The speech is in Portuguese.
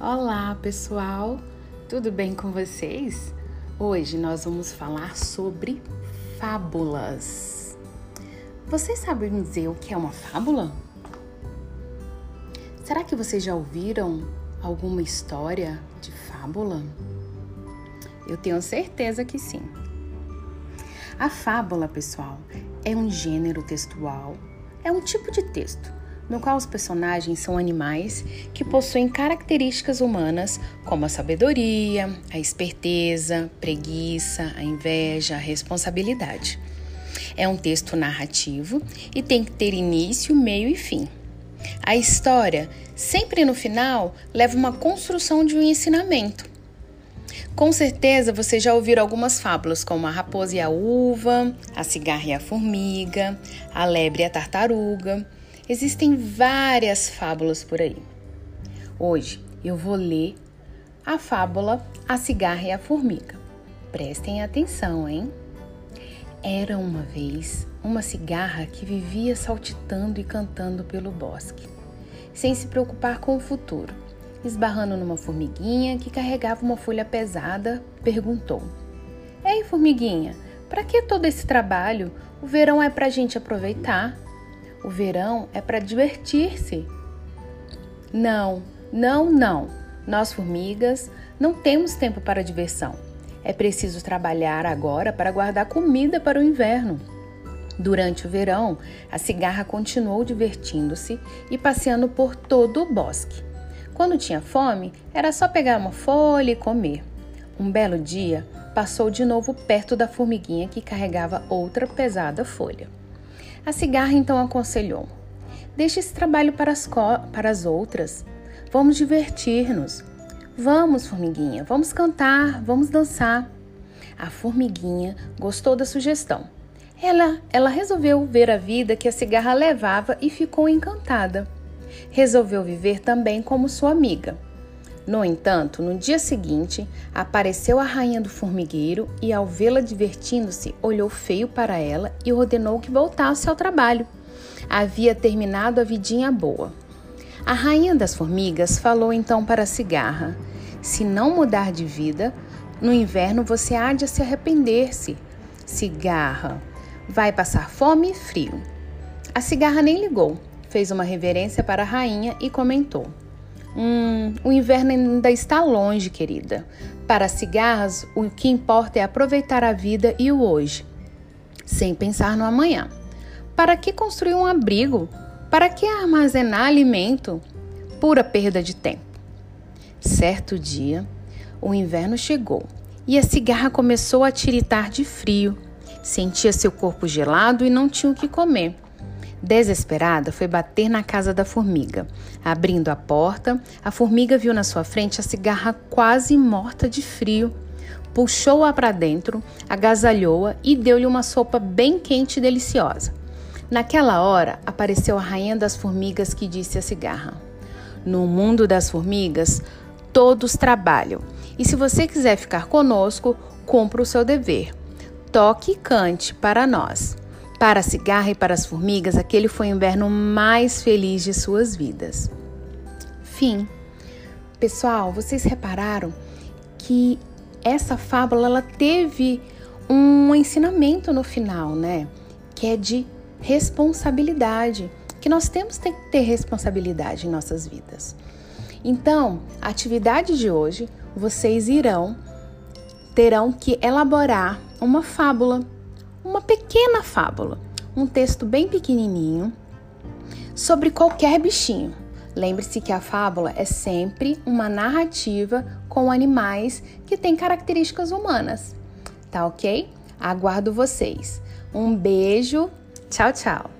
Olá, pessoal! Tudo bem com vocês? Hoje nós vamos falar sobre fábulas. Vocês sabem dizer o que é uma fábula? Será que vocês já ouviram alguma história de fábula? Eu tenho certeza que sim. A fábula, pessoal, é um gênero textual, é um tipo de texto no qual os personagens são animais que possuem características humanas como a sabedoria, a esperteza, preguiça, a inveja, a responsabilidade. É um texto narrativo e tem que ter início, meio e fim. A história, sempre no final, leva uma construção de um ensinamento. Com certeza você já ouviu algumas fábulas, como a raposa e a uva, a cigarra e a formiga, a lebre e a tartaruga. Existem várias fábulas por aí. Hoje eu vou ler a fábula A Cigarra e a Formiga. Prestem atenção, hein? Era uma vez uma cigarra que vivia saltitando e cantando pelo bosque, sem se preocupar com o futuro. Esbarrando numa formiguinha que carregava uma folha pesada, perguntou: Ei, formiguinha, para que todo esse trabalho? O verão é para a gente aproveitar. O verão é para divertir-se. Não, não, não. Nós, formigas, não temos tempo para diversão. É preciso trabalhar agora para guardar comida para o inverno. Durante o verão, a cigarra continuou divertindo-se e passeando por todo o bosque. Quando tinha fome, era só pegar uma folha e comer. Um belo dia, passou de novo perto da formiguinha que carregava outra pesada folha. A cigarra então aconselhou: Deixe esse trabalho para as, para as outras. Vamos divertir-nos. Vamos, formiguinha, vamos cantar, vamos dançar. A formiguinha gostou da sugestão. Ela, ela resolveu ver a vida que a cigarra levava e ficou encantada. Resolveu viver também como sua amiga. No entanto, no dia seguinte, apareceu a rainha do formigueiro e, ao vê-la divertindo-se, olhou feio para ela e ordenou que voltasse ao trabalho. Havia terminado a vidinha boa. A rainha das formigas falou então para a cigarra: Se não mudar de vida, no inverno você há de se arrepender-se. Cigarra, vai passar fome e frio. A cigarra nem ligou, fez uma reverência para a rainha e comentou: Hum, o inverno ainda está longe, querida. Para cigarras, o que importa é aproveitar a vida e o hoje, sem pensar no amanhã. Para que construir um abrigo? Para que armazenar alimento? Pura perda de tempo. Certo dia, o inverno chegou e a cigarra começou a tiritar de frio. Sentia seu corpo gelado e não tinha o que comer. Desesperada, foi bater na casa da formiga. Abrindo a porta, a formiga viu na sua frente a cigarra quase morta de frio. Puxou-a para dentro, agasalhou-a e deu-lhe uma sopa bem quente e deliciosa. Naquela hora, apareceu a rainha das formigas que disse à cigarra: No mundo das formigas, todos trabalham. E se você quiser ficar conosco, cumpra o seu dever. Toque e cante para nós. Para a cigarra e para as formigas, aquele foi o inverno mais feliz de suas vidas. Fim. Pessoal, vocês repararam que essa fábula ela teve um ensinamento no final, né? Que é de responsabilidade, que nós temos que ter responsabilidade em nossas vidas. Então, a atividade de hoje, vocês irão terão que elaborar uma fábula uma pequena fábula, um texto bem pequenininho sobre qualquer bichinho. Lembre-se que a fábula é sempre uma narrativa com animais que têm características humanas. Tá ok? Aguardo vocês. Um beijo. Tchau, tchau.